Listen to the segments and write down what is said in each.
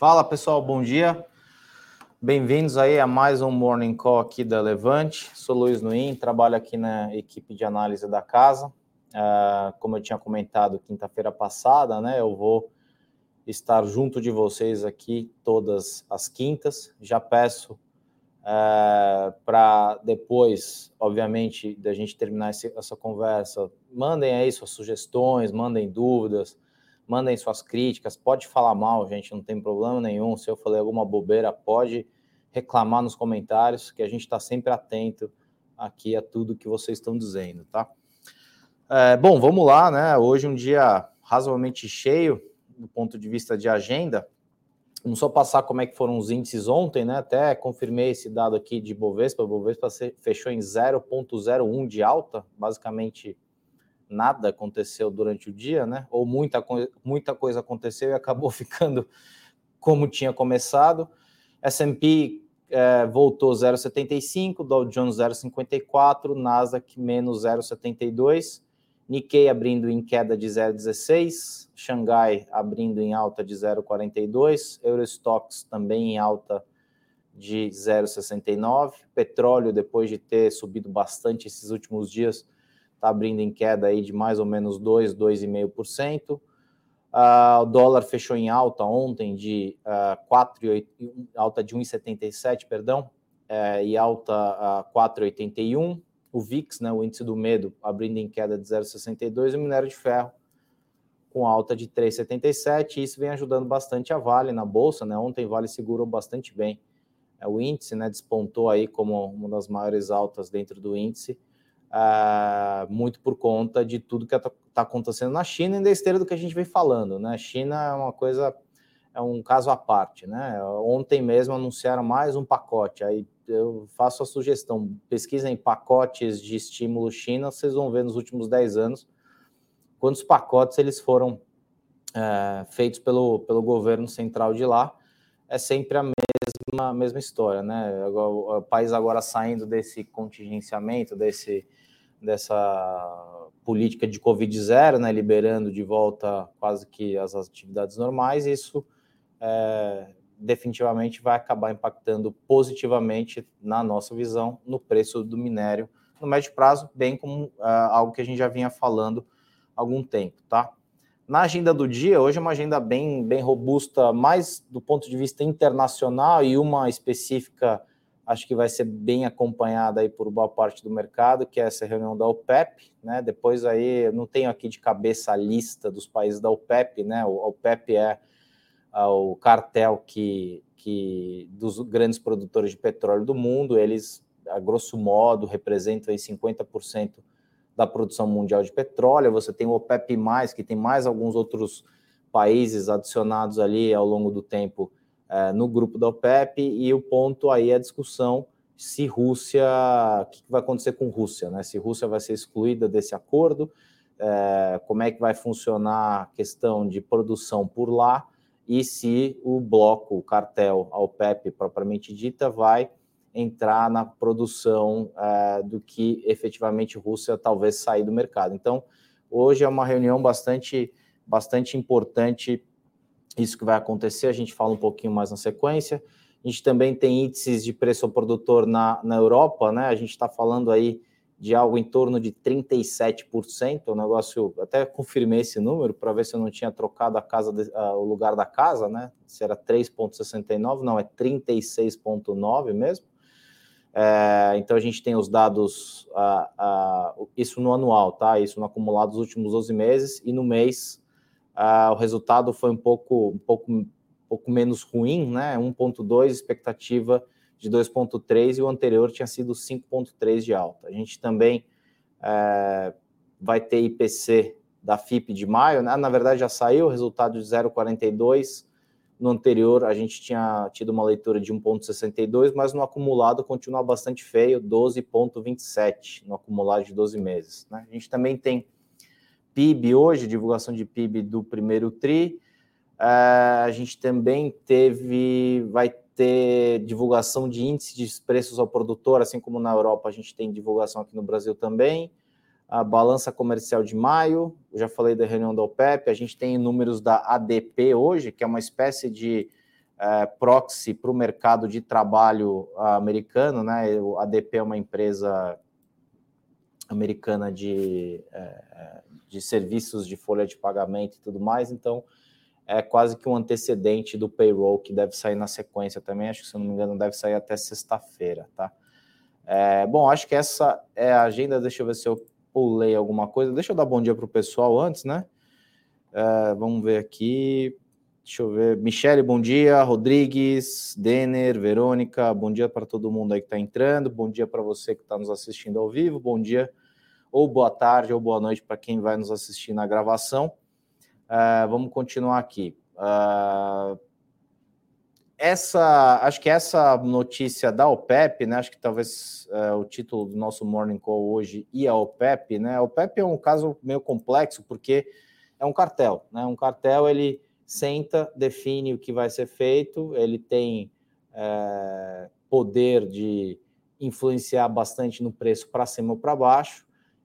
Fala pessoal, bom dia. Bem-vindos aí a mais um Morning Call aqui da Levante. Sou Luiz Nuim, trabalho aqui na equipe de análise da casa. Uh, como eu tinha comentado quinta-feira passada, né? Eu vou estar junto de vocês aqui todas as quintas. Já peço uh, para depois, obviamente, da gente terminar esse, essa conversa, mandem aí suas sugestões, mandem dúvidas mandem suas críticas, pode falar mal, gente, não tem problema nenhum. Se eu falei alguma bobeira, pode reclamar nos comentários, que a gente está sempre atento aqui a tudo que vocês estão dizendo, tá? É, bom, vamos lá, né? Hoje um dia razoavelmente cheio do ponto de vista de agenda. Vamos só passar como é que foram os índices ontem, né? Até confirmei esse dado aqui de Bovespa. Bovespa fechou em 0,01 de alta, basicamente nada aconteceu durante o dia, né? Ou muita, muita coisa aconteceu e acabou ficando como tinha começado. S&P é, voltou 0,75, Dow Jones 0,54, Nasdaq menos 0,72, Nikkei abrindo em queda de 0,16, Xangai abrindo em alta de 0,42, Eurostox também em alta de 0,69, petróleo depois de ter subido bastante esses últimos dias está abrindo em queda aí de mais ou menos 2, 2,5%. Uh, o dólar fechou em alta ontem de uh, 4, alta de 1,77, perdão, uh, e alta uh, 4,81. O VIX, né, o índice do medo, abrindo em queda de 0,62 e o minério de ferro com alta de 3,77. Isso vem ajudando bastante a Vale na bolsa, né? Ontem Vale segurou bastante bem. É, o índice, né, despontou aí como uma das maiores altas dentro do índice uh, muito por conta de tudo que está tá acontecendo na China e da esteira do que a gente vem falando, né? A China é uma coisa, é um caso à parte, né? Ontem mesmo anunciaram mais um pacote, aí eu faço a sugestão, pesquisem pacotes de estímulo China, vocês vão ver nos últimos 10 anos quantos pacotes eles foram é, feitos pelo, pelo governo central de lá, é sempre a mesma, mesma história, né? O país agora saindo desse contingenciamento, desse dessa política de Covid zero, né, liberando de volta quase que as atividades normais, isso é, definitivamente vai acabar impactando positivamente, na nossa visão, no preço do minério no médio prazo, bem como uh, algo que a gente já vinha falando há algum tempo, tá? Na agenda do dia, hoje é uma agenda bem, bem robusta, mais do ponto de vista internacional e uma específica acho que vai ser bem acompanhada aí por boa parte do mercado, que é essa reunião da OPEP, né? Depois aí, eu não tenho aqui de cabeça a lista dos países da OPEP, né? O OPEP é uh, o cartel que, que dos grandes produtores de petróleo do mundo, eles, a grosso modo, representam aí 50% da produção mundial de petróleo. Você tem o OPEP+, que tem mais alguns outros países adicionados ali ao longo do tempo, é, no grupo da OPEP, e o ponto aí é a discussão se Rússia, o que vai acontecer com Rússia, né? Se Rússia vai ser excluída desse acordo, é, como é que vai funcionar a questão de produção por lá e se o bloco, o cartel, a OPEP propriamente dita, vai entrar na produção é, do que efetivamente Rússia talvez sair do mercado. Então, hoje é uma reunião bastante, bastante importante isso que vai acontecer, a gente fala um pouquinho mais na sequência. A gente também tem índices de preço ao produtor na, na Europa, né? A gente está falando aí de algo em torno de 37%, o negócio, até confirmei esse número para ver se eu não tinha trocado a casa, de, o lugar da casa, né? Se era 3,69, não, é 36,9 mesmo. É, então a gente tem os dados, uh, uh, isso no anual, tá? Isso no acumulado dos últimos 12 meses, e no mês Uh, o resultado foi um pouco, um pouco, um pouco menos ruim, né? 1,2, expectativa de 2,3 e o anterior tinha sido 5,3 de alta. A gente também uh, vai ter IPC da FIP de maio, né? na verdade já saiu o resultado de 0,42. No anterior a gente tinha tido uma leitura de 1,62, mas no acumulado continua bastante feio, 12,27 no acumulado de 12 meses. Né? A gente também tem PIB hoje, divulgação de PIB do primeiro TRI. Uh, a gente também teve, vai ter divulgação de índice de preços ao produtor, assim como na Europa a gente tem divulgação aqui no Brasil também. A balança comercial de maio, já falei da reunião da OPEP, a gente tem números da ADP hoje, que é uma espécie de é, proxy para o mercado de trabalho americano, né? A ADP é uma empresa americana de, é, de serviços de folha de pagamento e tudo mais, então é quase que um antecedente do payroll que deve sair na sequência também. Acho que, se não me engano, deve sair até sexta-feira, tá? É, bom, acho que essa é a agenda. Deixa eu ver se eu pulei alguma coisa. Deixa eu dar bom dia para o pessoal antes, né? É, vamos ver aqui. Deixa eu ver. Michele, bom dia. Rodrigues, Denner, Verônica, bom dia para todo mundo aí que está entrando. Bom dia para você que está nos assistindo ao vivo. Bom dia, ou boa tarde, ou boa noite para quem vai nos assistir na gravação. Uh, vamos continuar aqui. Uh, essa, acho que essa notícia da OPEP, né? Acho que talvez uh, o título do nosso Morning Call hoje e a OPEP, né? A OPEP é um caso meio complexo porque é um cartel, né? Um cartel ele senta, define o que vai ser feito, ele tem poder de influenciar bastante no preço para cima ou para baixo.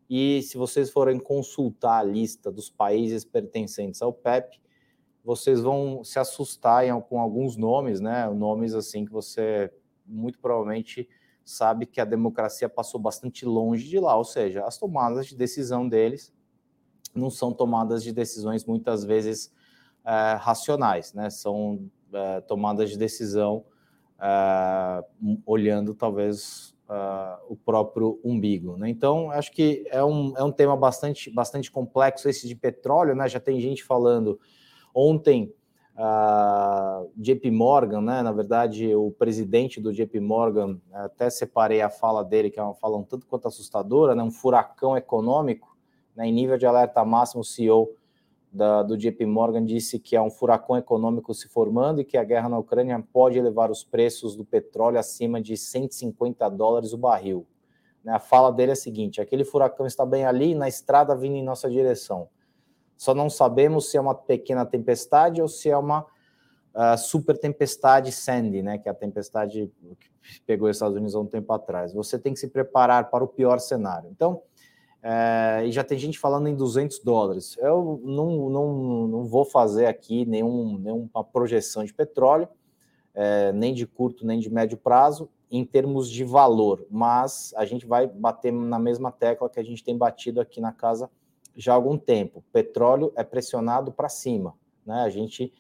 E se vocês forem consultar a lista dos países pertencentes ao PEP, vocês vão se assustar com alguns nomes, né? Nomes assim que você muito provavelmente sabe que a democracia passou bastante longe de lá, ou seja, as tomadas de decisão deles não são tomadas de decisões muitas vezes é, racionais, né? São é, tomadas de decisão é, olhando talvez uh, o próprio umbigo. Né? Então, acho que é um, é um tema bastante, bastante complexo esse de petróleo, né? Já tem gente falando ontem. Uh, JP Morgan, né? Na verdade, o presidente do JP Morgan, até separei a fala dele, que é uma fala um tanto quanto assustadora, né? Um furacão econômico, né? Em nível de alerta máximo, o CEO da, do JP Morgan disse que há um furacão econômico se formando e que a guerra na Ucrânia pode elevar os preços do petróleo acima de 150 dólares o barril. Né, a fala dele é a seguinte: aquele furacão está bem ali, na estrada vindo em nossa direção. Só não sabemos se é uma pequena tempestade ou se é uma uh, super tempestade Sandy, né, que é a tempestade que pegou os Estados Unidos há um tempo atrás. Você tem que se preparar para o pior cenário. Então, é, e já tem gente falando em 200 dólares. Eu não, não, não vou fazer aqui nenhum, nenhuma projeção de petróleo, é, nem de curto nem de médio prazo, em termos de valor, mas a gente vai bater na mesma tecla que a gente tem batido aqui na casa já há algum tempo. Petróleo é pressionado para cima. Né? A gente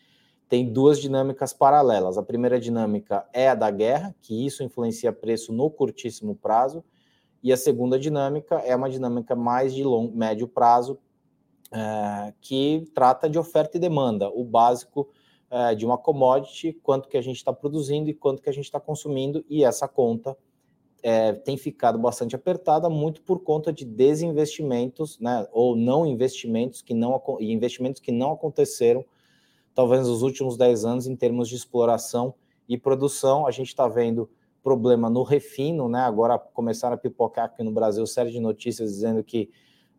tem duas dinâmicas paralelas. A primeira dinâmica é a da guerra, que isso influencia preço no curtíssimo prazo e a segunda dinâmica é uma dinâmica mais de long, médio prazo, é, que trata de oferta e demanda, o básico é, de uma commodity, quanto que a gente está produzindo e quanto que a gente está consumindo, e essa conta é, tem ficado bastante apertada, muito por conta de desinvestimentos, né, ou não investimentos que não investimentos que não aconteceram, talvez nos últimos 10 anos, em termos de exploração e produção. A gente está vendo problema no refino, né? Agora começaram a pipocar aqui no Brasil série de notícias dizendo que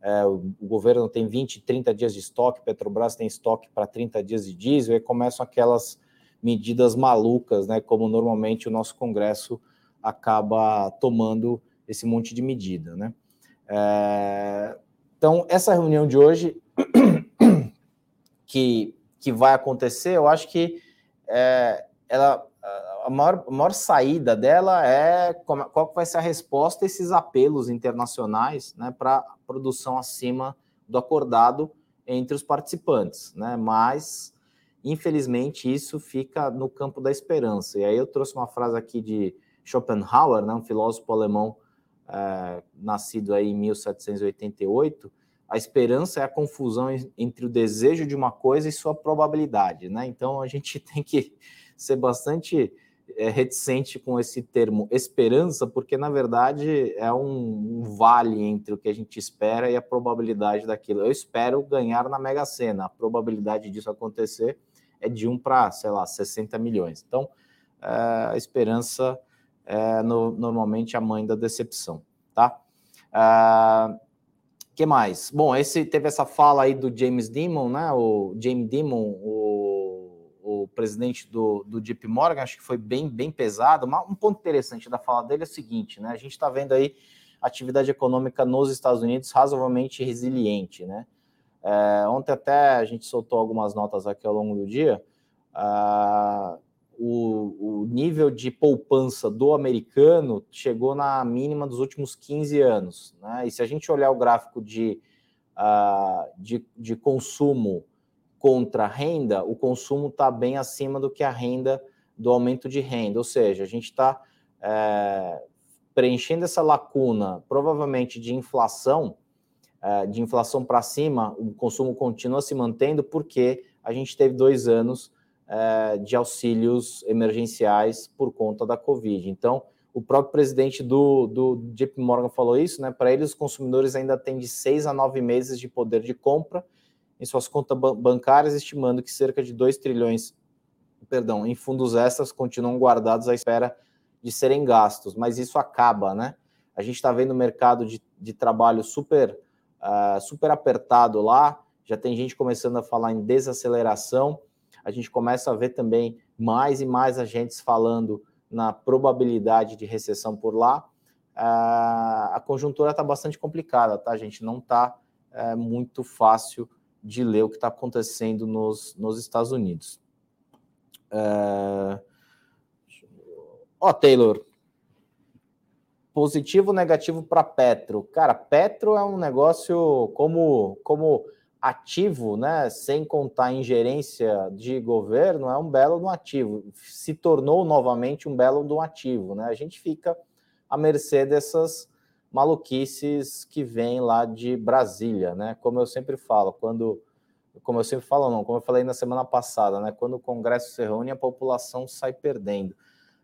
é, o, governo tem 20, 30 dias de estoque, Petrobras tem estoque para 30 dias de diesel, e começam aquelas medidas malucas, né? Como normalmente o nosso Congresso acaba tomando esse monte de medida, né? É, então, essa reunião de hoje que, que vai acontecer, eu acho que é, ela a maior, a maior saída dela é como, qual vai ser a resposta a esses apelos internacionais né, para produção acima do acordado entre os participantes. Né? Mas, infelizmente, isso fica no campo da esperança. E aí eu trouxe uma frase aqui de Schopenhauer, né, um filósofo alemão é, nascido aí em 1788, a esperança é a confusão entre o desejo de uma coisa e sua probabilidade, né? Então a gente tem que ser bastante é, reticente com esse termo esperança, porque na verdade é um, um, vale entre o que a gente espera e a probabilidade daquilo. Eu espero ganhar na Mega Sena, a probabilidade disso acontecer é de 1 para, sei lá, 60 milhões. Então, é, a esperança é no, normalmente a mãe da decepção, tá? Uh, que mais? Bom, esse teve essa fala aí do James Dimon, né? O James Dimon, o presidente do, do JP Morgan, acho que foi bem, bem pesado. um ponto interessante da fala dele é o seguinte, né? A gente está vendo aí atividade econômica nos Estados Unidos razoavelmente resiliente, né? É, ontem até a gente soltou algumas notas aqui ao longo do dia. Uh, o, o, nível de poupança do americano chegou na mínima dos últimos 15 anos. Né? E se a gente olhar o gráfico de, uh, de, de, consumo contra renda, o consumo está bem acima do que a renda do aumento de renda. Ou seja, a gente está é, preenchendo essa lacuna, provavelmente de inflação, é, de inflação para cima, o consumo continua se mantendo porque a gente teve dois anos é, de auxílios emergenciais por conta da Covid. Então, o próprio presidente do, do JP Morgan falou isso, né? Para eles, os consumidores ainda têm de seis a nove meses de poder de compra em suas contas bancárias, estimando que cerca de 2 trilhões, perdão, em fundos extras continuam guardados à espera de serem gastos, mas isso acaba, né? A gente está vendo o mercado de, de trabalho super, uh, super apertado lá, já tem gente começando a falar em desaceleração, a gente começa a ver também mais e mais agentes falando na probabilidade de recessão por lá. Uh, a conjuntura está bastante complicada, tá, gente? Não está é, muito fácil de ler o que está acontecendo nos, nos Estados Unidos. Uh, ó, Taylor, positivo ou negativo para Petro? Cara, Petro é um negócio como, como ativo, né, sem contar ingerência de governo, é um belo do ativo. Se tornou novamente um belo do ativo, né? A gente fica à mercê dessas maluquices que vêm lá de Brasília, né? Como eu sempre falo, quando como eu sempre falo, não, como eu falei na semana passada, né? Quando o Congresso se reúne, a população sai perdendo.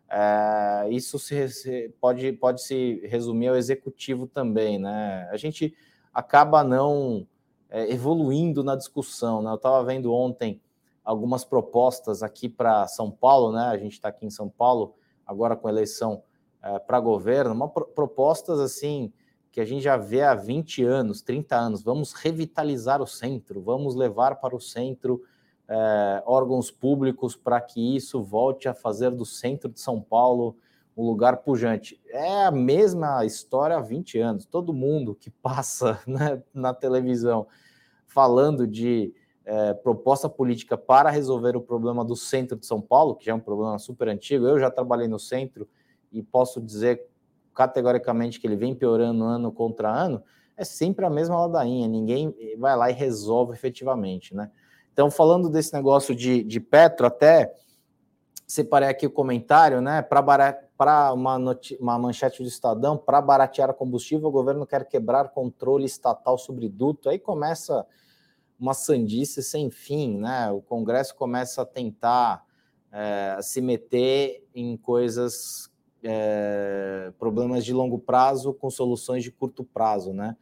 É, isso se, pode, pode se resumir ao executivo também, né? A gente acaba não é, evoluindo na discussão. Né? Eu estava vendo ontem algumas propostas aqui para São Paulo, né? A gente está aqui em São Paulo agora com eleição é, para governo, uma pro propostas assim que a gente já vê há 20 anos, 30 anos. Vamos revitalizar o centro, vamos levar para o centro é, órgãos públicos para que isso volte a fazer do centro de São Paulo um lugar pujante. É a mesma história há 20 anos. Todo mundo que passa né, na televisão falando de é, proposta política para resolver o problema do centro de São Paulo, que já é um problema super antigo. Eu já trabalhei no centro e posso dizer categoricamente que ele vem piorando ano contra ano. É sempre a mesma ladainha, ninguém vai lá e resolve efetivamente, né? Então, falando desse negócio de, de Petro, até separei aqui o comentário, né? Para uma, uma manchete do Estadão, para baratear combustível, o governo quer quebrar controle estatal sobre duto. Aí começa uma sandice sem fim, né? O Congresso começa a tentar é, se meter em coisas, é, problemas de longo prazo com soluções de curto prazo, né?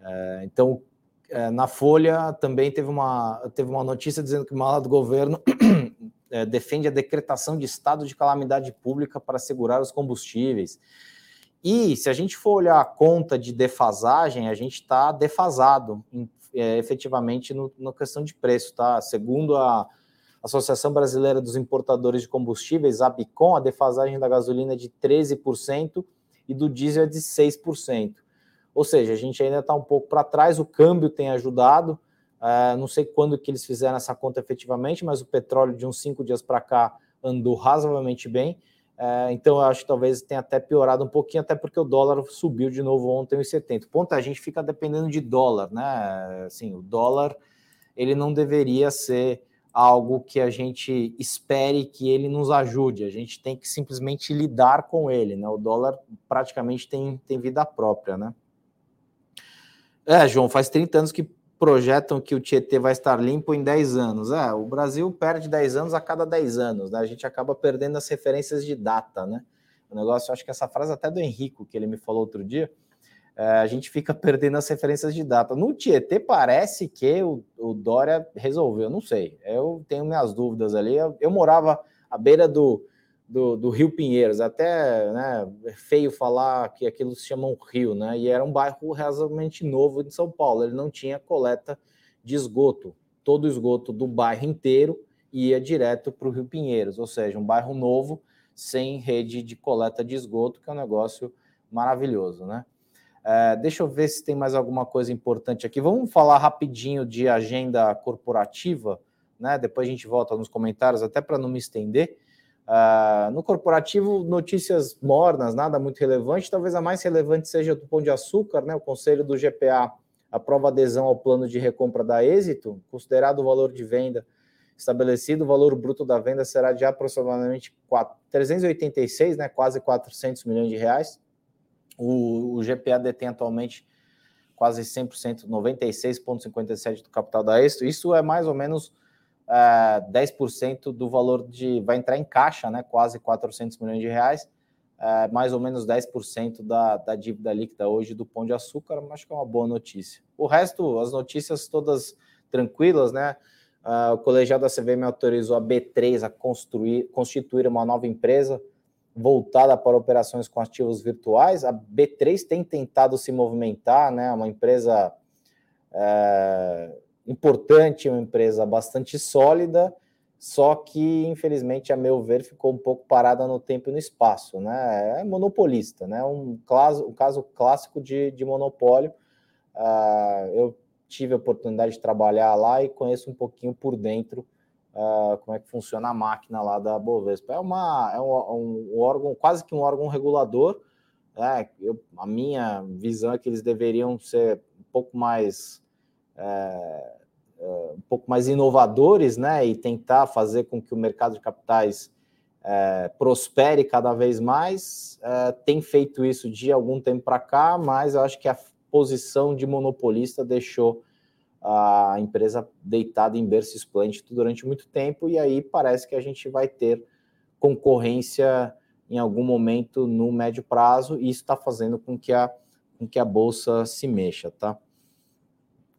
É, então, é, na Folha também teve uma, teve uma notícia dizendo que uma ala do governo defende a decretação de estado de calamidade pública para segurar os combustíveis. E se a gente for olhar a conta de defasagem, a gente está defasado em efetivamente no, na questão de preço, tá? Segundo a Associação Brasileira dos Importadores de Combustíveis, a Bicom, a defasagem da gasolina é de 13% e do diesel é de 6%. Ou seja, a gente ainda está um pouco para trás, o câmbio tem ajudado, uh, não sei quando que eles fizeram essa conta efetivamente, mas o petróleo de uns cinco dias para cá andou razoavelmente bem, é, então, eu acho que talvez tenha até piorado um pouquinho, até porque o dólar subiu de novo ontem em 70. O ponto é a gente fica dependendo de dólar, né? Assim, o dólar ele não deveria ser algo que a gente espere que ele nos ajude. A gente tem que simplesmente lidar com ele, né? O dólar praticamente tem, tem vida própria, né? É, João, faz 30 anos que projetam que o Tietê vai estar limpo em 10 anos. É, o Brasil perde 10 anos a cada 10 anos, né? A gente acaba perdendo as referências de data, né? O negócio, acho que essa frase até do Henrico, que ele me falou outro dia, a gente fica perdendo as referências de data. No Tietê parece que o, o Dória resolveu, não sei. Eu tenho minhas dúvidas ali. Eu, eu morava à beira do, do, do, Rio Pinheiros. Até né, é feio falar que aquilo se chama um rio, né? E era um bairro razoavelmente novo de São Paulo. Ele não tinha coleta de esgoto. Todo o esgoto do bairro inteiro ia direto para o Rio Pinheiros, ou seja, um bairro novo sem rede de coleta de esgoto, que é um negócio maravilhoso, né? É, deixa eu ver se tem mais alguma coisa importante aqui. Vamos falar rapidinho de agenda corporativa, né? Depois a gente volta nos comentários, até para não me estender. Uh, no corporativo, notícias mornas, nada muito relevante. Talvez a mais relevante seja do Pão de Açúcar, né? O conselho do GPA aprova adesão ao plano de recompra da Êxito, considerado o valor de venda estabelecido, o valor bruto da venda será de aproximadamente 4, 386, né? Quase 400 milhões de reais. O, o GPA detém atualmente quase 100%, 96,57% do capital da Êxito. Isso é mais ou menos é, 10% do valor de. vai entrar em caixa, né? Quase 400 milhões de reais, uh, mais ou menos 10% da, da dívida líquida hoje do Pão de Açúcar, acho que é uma boa notícia. O resto, as notícias todas tranquilas, né? Uh, o colegiado da CVM autorizou a B3 a construir, constituir uma nova empresa voltada para operações com ativos virtuais. A B3 tem tentado se movimentar, né? Uma empresa é, importante, uma empresa bastante sólida, só que, infelizmente, a meu ver, ficou um pouco parada no tempo e no espaço, né? É monopolista, né? Um caso, um caso clássico de, de monopólio. Uh, eu tive a oportunidade de trabalhar lá e conheço um pouquinho por dentro uh, como é que funciona a máquina lá da Bovespa. É, uma, é um, um órgão, quase que um órgão regulador. Né? Eu, a minha visão é que eles deveriam ser um pouco mais é, é, um pouco mais inovadores, né, e tentar fazer com que o mercado de capitais é, prospere cada vez mais. É, tem feito isso de algum tempo para cá, mas eu acho que a posição de monopolista deixou a empresa deitada em berço esplêndido durante muito tempo, e aí parece que a gente vai ter concorrência em algum momento no médio prazo, e isso está fazendo com que a, com que a bolsa se mexa, tá?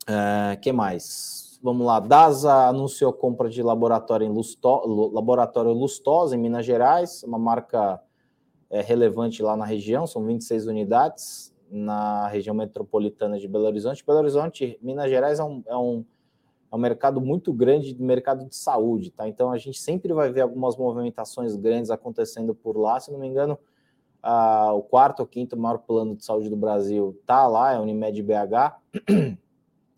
É, que mais? Vamos lá. DASA anunciou compra de laboratório, em Lusto, laboratório Lustosa, em Minas Gerais, uma marca é, relevante lá na região, são 26 unidades na região metropolitana de Belo Horizonte. Belo Horizonte, Minas Gerais, é um, é um, é um mercado muito grande, mercado de saúde, tá? Então a gente sempre vai ver algumas movimentações grandes acontecendo por lá. Se não me engano, o quarto ou quinto maior plano de saúde do Brasil tá lá, é Unimed BH.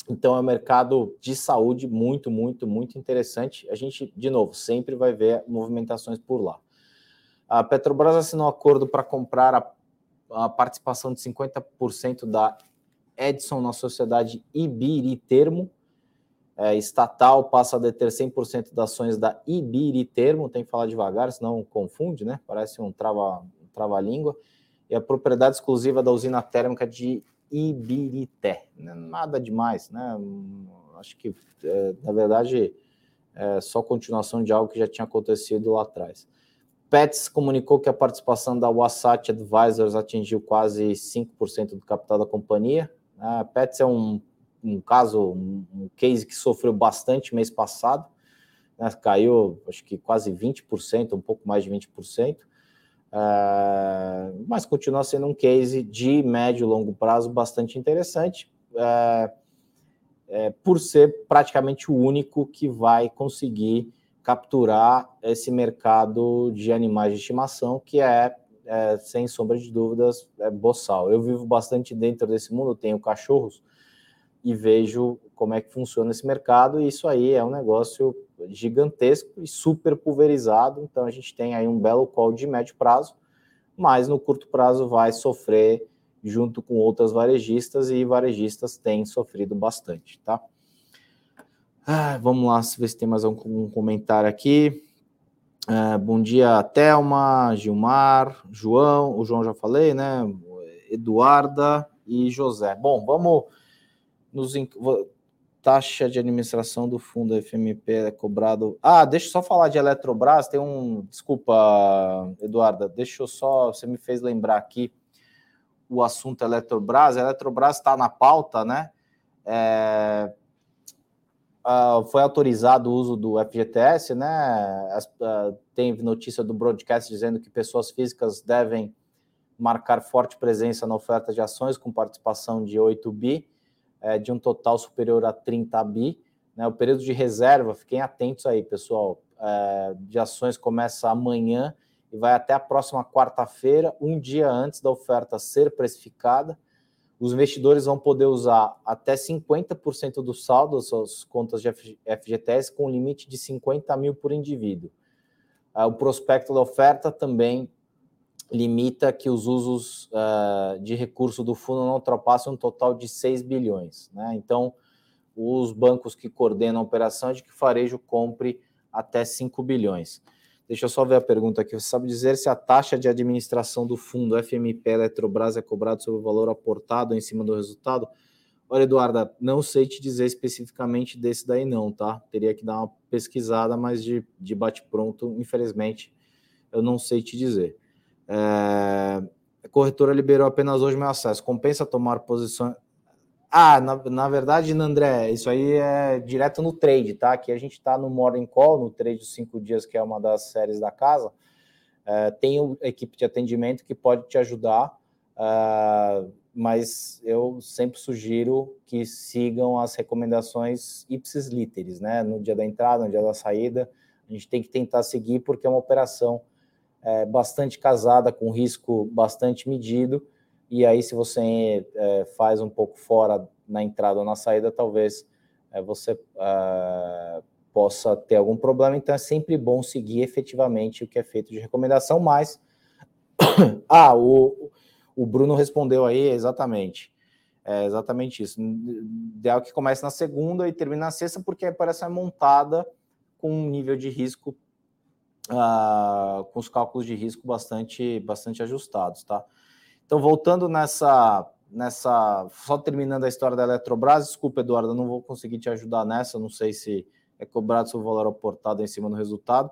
Então é um mercado de saúde muito, muito, muito interessante. A gente, de novo, sempre vai ver movimentações por lá. A Petrobras assinou um acordo para comprar a, a, participação de 50% da Edson na sociedade Ibiritermo. É, estatal passa a deter 100% das ações da Ibiritermo. Tem que falar devagar, senão confunde, né? Parece um trava-língua. Um trava e a propriedade exclusiva da usina térmica de Ibirité. Né? Nada demais, né? Acho que, é, na verdade, é só continuação de algo que já tinha acontecido lá atrás. Pets comunicou que a participação da Wasatch Advisors atingiu quase 5% do capital da companhia. A Pets é um, um caso, um, case que sofreu bastante mês passado, né? caiu acho que quase 20%, um pouco mais de 20%. Uh, mas continua sendo um case de médio e longo prazo bastante interessante, uh, é, por ser praticamente o único que vai conseguir capturar esse mercado de animais de estimação, que é, é sem sombra de dúvidas, é boçal. Eu vivo bastante dentro desse mundo, tenho cachorros e vejo como é que funciona esse mercado, e isso aí é um negócio gigantesco e super pulverizado. Então a gente tem aí um belo call de médio prazo, mas no curto prazo vai sofrer junto com outras varejistas e varejistas têm sofrido bastante, tá? Ah, vamos lá, ver se tem mais algum comentário aqui. Ah, bom dia, Thelma, Gilmar, João, o João já falei, né? Eduarda e José. Bom, vamos nos taxa de administração do fundo FMP é cobrado. Ah, deixa eu só falar de Eletrobras. Tem um. Desculpa, Eduarda, deixa eu só. Você me fez lembrar aqui o assunto Eletrobras. A Eletrobras está na pauta, né? É, uh, foi autorizado o uso do FGTS, né? As, uh, tem notícia do broadcast dizendo que pessoas físicas devem marcar forte presença na oferta de ações com participação de 8 bi é, de um total superior a 30 bi. Né? O período de reserva, fiquem atentos aí, pessoal, é, de ações começa amanhã e vai até a próxima quarta-feira, um dia antes da oferta ser precificada. Os investidores vão poder usar até 50% do saldo das suas contas de FGTS com limite de 50 mil por indivíduo. o prospecto da oferta também limita que os usos uh, de recurso do fundo não ultrapassem um total de 6 bilhões. Né? Então, os bancos que coordenam a operação é de que o varejo compre até 5 bilhões. Deixa eu só ver a pergunta aqui. Você sabe dizer se a taxa de administração do fundo FMP Eletrobras é cobrada sobre o valor aportado em cima do resultado? Olha, Eduarda, não sei te dizer especificamente desse daí não, tá? Teria que dar uma pesquisada, mas de, de bate-pronto, infelizmente, eu não sei te dizer. É, a corretora liberou apenas hoje meu acesso. Compensa tomar posições. Ah, na, na verdade, André, isso aí é direto no trade, tá? Aqui a gente está no Morning Call, no trade dos cinco dias, que é uma das séries da casa. É, tem a equipe de atendimento que pode te ajudar, é, mas eu sempre sugiro que sigam as recomendações ipsis literis, né? No dia da entrada, no dia da saída, a gente tem que tentar seguir porque é uma operação é, bastante casada, com risco bastante medido, e aí se você é, faz um pouco fora na entrada ou na saída, talvez é, você é, possa ter algum problema, então é sempre bom seguir efetivamente o que é feito de recomendação, mas... ah, o, o Bruno respondeu aí exatamente. É exatamente isso. Ideal que comece na segunda e termine na sexta, porque a operação é montada com um nível de risco uh, com os cálculos de risco bastante, bastante ajustados, tá? Então, voltando nessa, nessa, só terminando a história da Eletrobras, desculpa, Eduardo, não vou conseguir te ajudar nessa, não sei se é cobrado seu valor aportado em cima do resultado.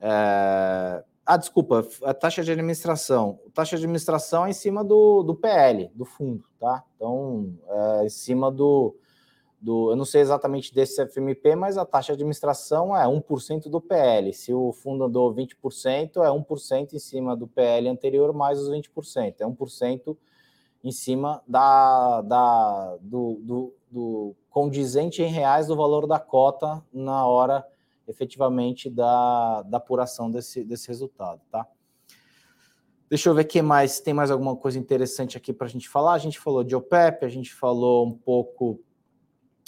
É... Ah, desculpa, a taxa de administração. A taxa de administração é em cima do, do PL, do fundo, tá? Então, é em cima do, do, eu não sei exatamente desse FMP, mas a taxa de administração é 1% do PL. Se o fundo andou 20%, é 1% em cima do PL anterior mais os 20%. É 1% em cima da, da, do, do, do condizente em reais do valor da cota na hora efetivamente da, da apuração desse, desse resultado, tá? Deixa eu ver que mais. Tem mais alguma coisa interessante aqui para a gente falar? A gente falou de OPEP, a gente falou um pouco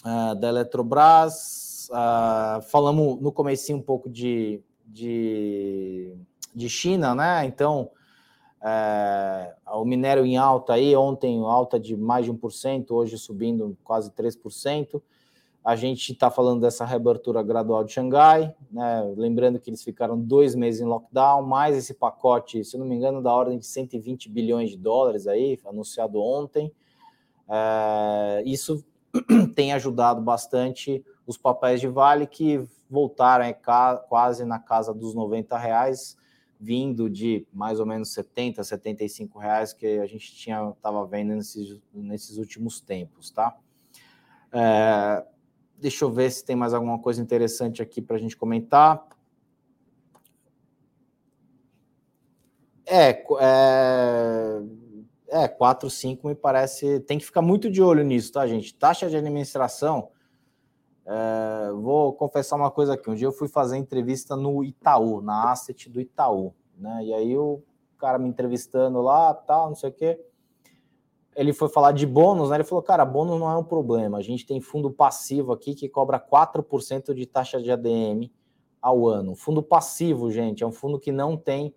uh, da Eletrobras. Uh, falamos no começo um pouco de, de, de China, né? Então, uh, o minério em alta aí, ontem alta de mais de 1%, hoje subindo quase 3%. A gente está falando dessa reabertura gradual de Xangai, né? lembrando que eles ficaram dois meses em lockdown, mais esse pacote, se não me engano, da ordem de 120 bilhões de dólares aí, anunciado ontem. É, isso tem ajudado bastante os papéis de Vale que voltaram é, quase na casa dos 90 reais, vindo de mais ou menos 70, 75 reais que a gente tinha estava vendo nesses, nesses últimos tempos, tá? É, deixa eu ver se tem mais alguma coisa interessante aqui para a gente comentar. É, é é, 4, 5 me parece. Tem que ficar muito de olho nisso, tá, gente? Taxa de administração. É, vou confessar uma coisa aqui. Um dia eu fui fazer entrevista no Itaú, na asset do Itaú, né? E aí o cara me entrevistando lá, tal, não sei o quê. Ele foi falar de bônus, né? Ele falou, cara, bônus não é um problema. A gente tem fundo passivo aqui que cobra 4% de taxa de ADM ao ano. Fundo passivo, gente, é um fundo que não tem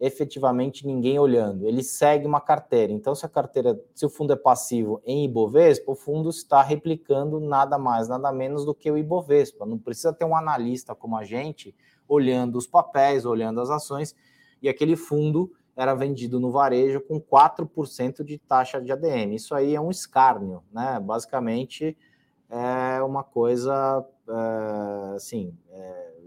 efetivamente ninguém olhando. Ele segue uma carteira. Então, se a carteira, se o fundo é passivo em Ibovespa, o fundo está replicando nada mais, nada menos do que o Ibovespa. Não precisa ter um analista como a gente olhando os papéis, olhando as ações, e aquele fundo era vendido no varejo com 4% de taxa de ADM. Isso aí é um escárnio, né? Basicamente é uma coisa é, assim. É,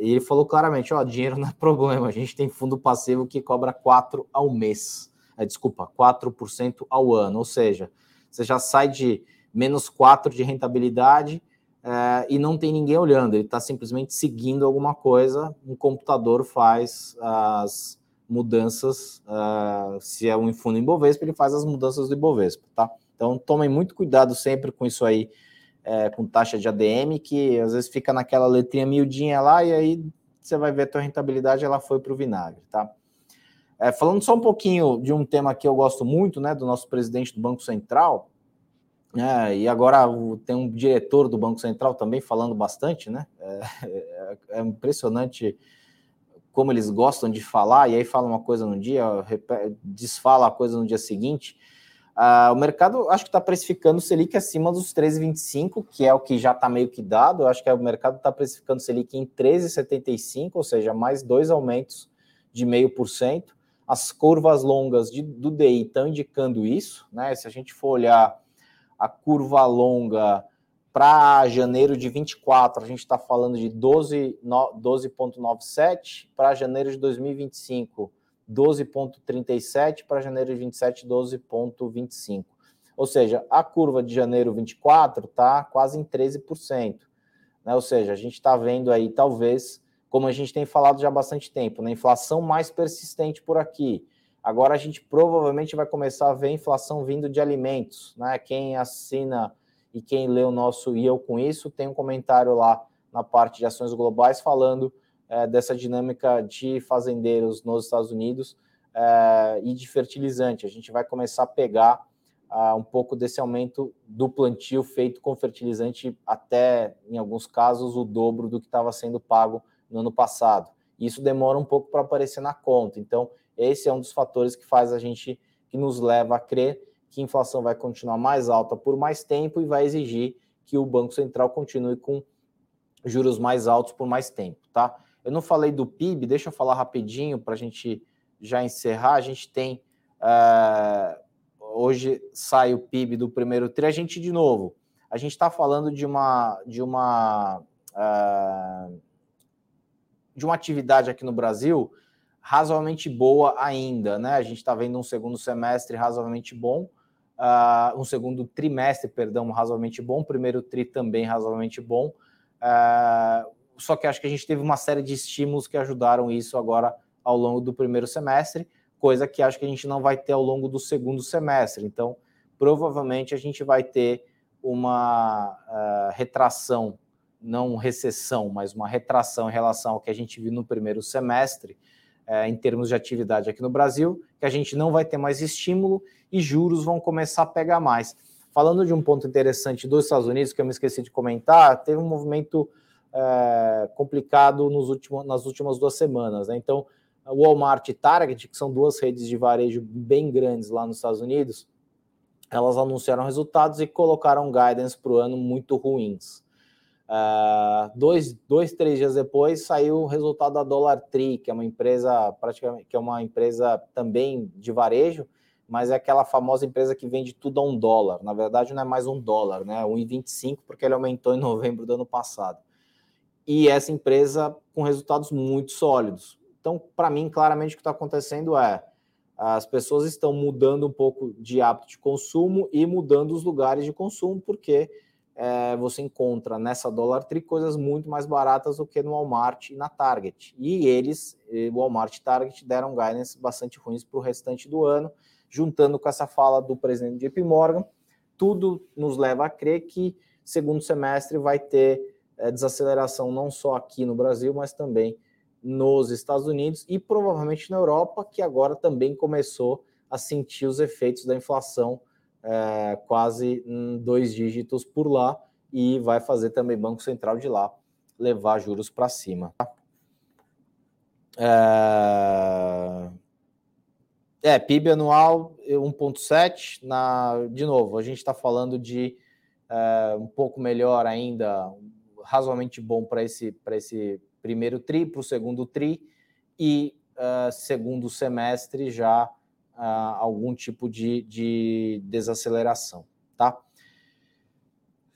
e ele falou claramente: ó, dinheiro não é problema, a gente tem fundo passivo que cobra 4 ao mês. É, desculpa, 4% ao ano. Ou seja, você já sai de menos 4 de rentabilidade é, e não tem ninguém olhando, ele está simplesmente seguindo alguma coisa, um computador faz as mudanças, uh, se é um fundo Ibovespa, ele faz as mudanças do Ibovespa, tá? Então tomem muito cuidado sempre com isso aí é, com taxa de ADM, que às vezes fica naquela letrinha miudinha lá, e aí você vai ver a tua rentabilidade, ela foi para o vinagre, tá? É, falando só um pouquinho de um tema que eu gosto muito, né, do nosso presidente do Banco Central, é, e agora tem um diretor do Banco Central também falando bastante, né? É, é, é impressionante como eles gostam de falar, e aí fala uma coisa no dia, desfala a coisa no dia seguinte. Uh, o mercado acho que está precificando o Selic acima dos 13,25, que é o que já está meio que dado. Acho que o mercado está precificando o Selic em 13,75, ou seja, mais dois aumentos de meio por cento. As curvas longas de, do DI estão indicando isso, né? Se a gente for olhar a curva longa para janeiro de 24, a gente está falando de 12,97, 12 para janeiro de 2025, 12,37, para janeiro de 27, 12,25. Ou seja, a curva de janeiro 24 está quase em 13%. Né? Ou seja, a gente está vendo aí, talvez, como a gente tem falado já há bastante tempo, na né? inflação mais persistente por aqui. Agora a gente provavelmente vai começar a ver inflação vindo de alimentos. Né? Quem assina e quem lê o nosso E Eu Com Isso, tem um comentário lá na parte de ações globais falando é, dessa dinâmica de fazendeiros nos Estados Unidos é, e de fertilizante. A gente vai começar a pegar uh, um pouco desse aumento do plantio feito com fertilizante até, em alguns casos, o dobro do que estava sendo pago no ano passado. Isso demora um pouco para aparecer na conta. Então, esse é um dos fatores que faz a gente, que nos leva a crer que a inflação vai continuar mais alta por mais tempo e vai exigir que o Banco Central continue com juros mais altos por mais tempo, tá? Eu não falei do PIB, deixa eu falar rapidinho para a gente já encerrar. A gente tem. Uh, hoje sai o PIB do primeiro tri. A gente, de novo, a gente está falando de uma. De uma uh, de uma atividade aqui no Brasil razoavelmente boa ainda, né? A gente está vendo um segundo semestre razoavelmente bom, uh, um segundo trimestre, perdão, razoavelmente bom, primeiro tri também razoavelmente bom. Só que acho que a gente teve uma série de estímulos que ajudaram isso agora ao longo do primeiro semestre, coisa que acho que a gente não vai ter ao longo do segundo semestre. Então, provavelmente a gente vai ter uma uh, retração, não recessão, mas uma retração em relação ao que a gente viu no primeiro semestre, é, em termos de atividade aqui no Brasil, que a gente não vai ter mais estímulo e juros vão começar a pegar mais. Falando de um ponto interessante dos Estados Unidos, que eu me esqueci de comentar, teve um movimento é, complicado nos últimos, nas últimas duas semanas. Né? Então, Walmart e Target, que são duas redes de varejo bem grandes lá nos Estados Unidos, elas anunciaram resultados e colocaram guidance para o ano muito ruins. Uh, dois, dois, três dias depois saiu o resultado da Dollar Tree, que é uma empresa praticamente que é uma empresa também de varejo, mas é aquela famosa empresa que vende tudo a um dólar. Na verdade, não é mais um dólar, né? 1,25, porque ele aumentou em novembro do ano passado. E essa empresa com resultados muito sólidos. Então, para mim, claramente o que está acontecendo é as pessoas estão mudando um pouco de hábito de consumo e mudando os lugares de consumo, porque é, você encontra nessa Dollar Tree coisas muito mais baratas do que no Walmart e na Target. E eles, Walmart e Target, deram guidance bastante ruins para o restante do ano, juntando com essa fala do presidente JP Morgan, tudo nos leva a crer que segundo semestre vai ter é, desaceleração não só aqui no Brasil, mas também nos Estados Unidos e provavelmente na Europa, que agora também começou a sentir os efeitos da inflação é, quase dois dígitos por lá e vai fazer também Banco Central de lá levar juros para cima. É... é, PIB anual 1,7. Na... De novo, a gente está falando de é, um pouco melhor ainda, razoavelmente bom para esse, esse primeiro TRI, para o segundo TRI, e uh, segundo semestre já uh, algum tipo de, de desaceleração, tá?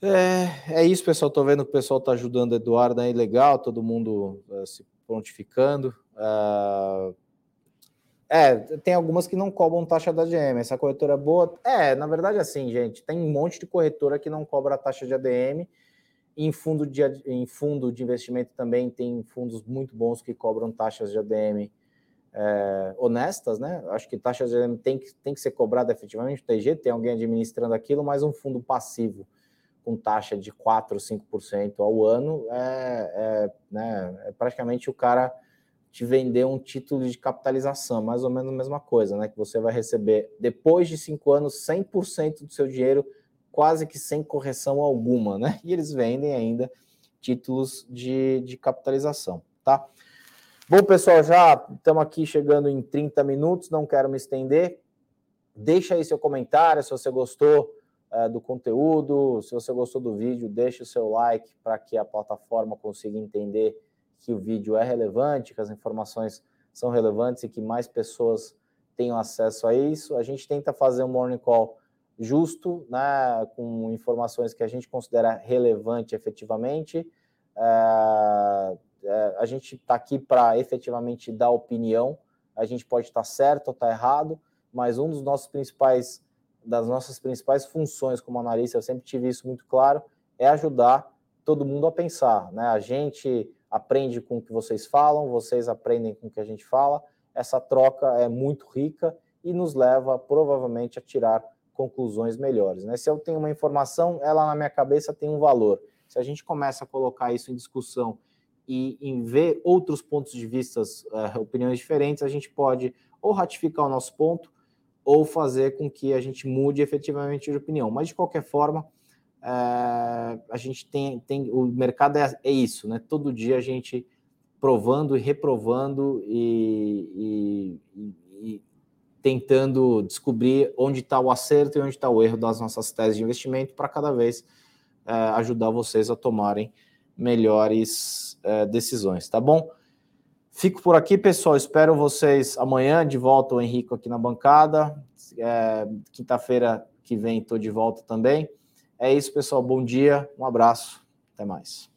É, é isso, pessoal. Estou vendo que o pessoal está ajudando o Eduardo aí, legal, todo mundo uh, se prontificando. Uh, é, tem algumas que não cobram taxa da ADM. Essa corretora é boa? É, na verdade, assim, gente, tem um monte de corretora que não cobra a taxa de ADM. Em fundo de, em fundo de investimento também tem fundos muito bons que cobram taxas de ADM é, honestas, né? Acho que taxa de tem que, tem que ser cobrada efetivamente, tem jeito, tem alguém administrando aquilo, mas um fundo passivo com taxa de 4 ou 5% ao ano é, é, né, é praticamente o cara te vender um título de capitalização, mais ou menos a mesma coisa, né? Que você vai receber depois de cinco anos 100% do seu dinheiro, quase que sem correção alguma, né? E eles vendem ainda títulos de, de capitalização, tá? Bom, pessoal, já estamos aqui chegando em 30 minutos, não quero me estender. Deixa aí seu comentário se você gostou é, do conteúdo, se você gostou do vídeo, deixa o seu like para que a plataforma consiga entender que o vídeo é relevante, que as informações são relevantes e que mais pessoas tenham acesso a isso. A gente tenta fazer um morning call justo, né, com informações que a gente considera relevante efetivamente. É, é, a gente está aqui para efetivamente dar opinião. A gente pode estar tá certo ou estar tá errado, mas um dos nossos principais das nossas principais funções como analista, eu sempre tive isso muito claro, é ajudar todo mundo a pensar, né? A gente aprende com o que vocês falam, vocês aprendem com o que a gente fala. Essa troca é muito rica e nos leva provavelmente a tirar conclusões melhores. Né? Se eu tenho uma informação, ela na minha cabeça tem um valor. Se a gente começa a colocar isso em discussão e em ver outros pontos de vista, uh, opiniões diferentes, a gente pode ou ratificar o nosso ponto ou fazer com que a gente mude efetivamente de opinião. Mas de qualquer forma, é, a gente tem, tem o mercado é, é, isso, né? Todo dia a gente provando e reprovando e, e, e tentando descobrir onde está o acerto e onde está o erro das nossas teses de investimento para cada vez é, ajudar vocês a tomarem melhores é, decisões, tá bom? Fico por aqui, pessoal. Espero vocês amanhã de volta o Henrique aqui na bancada. É, Quinta-feira que vem estou de volta também. É isso, pessoal. Bom dia, um abraço, até mais.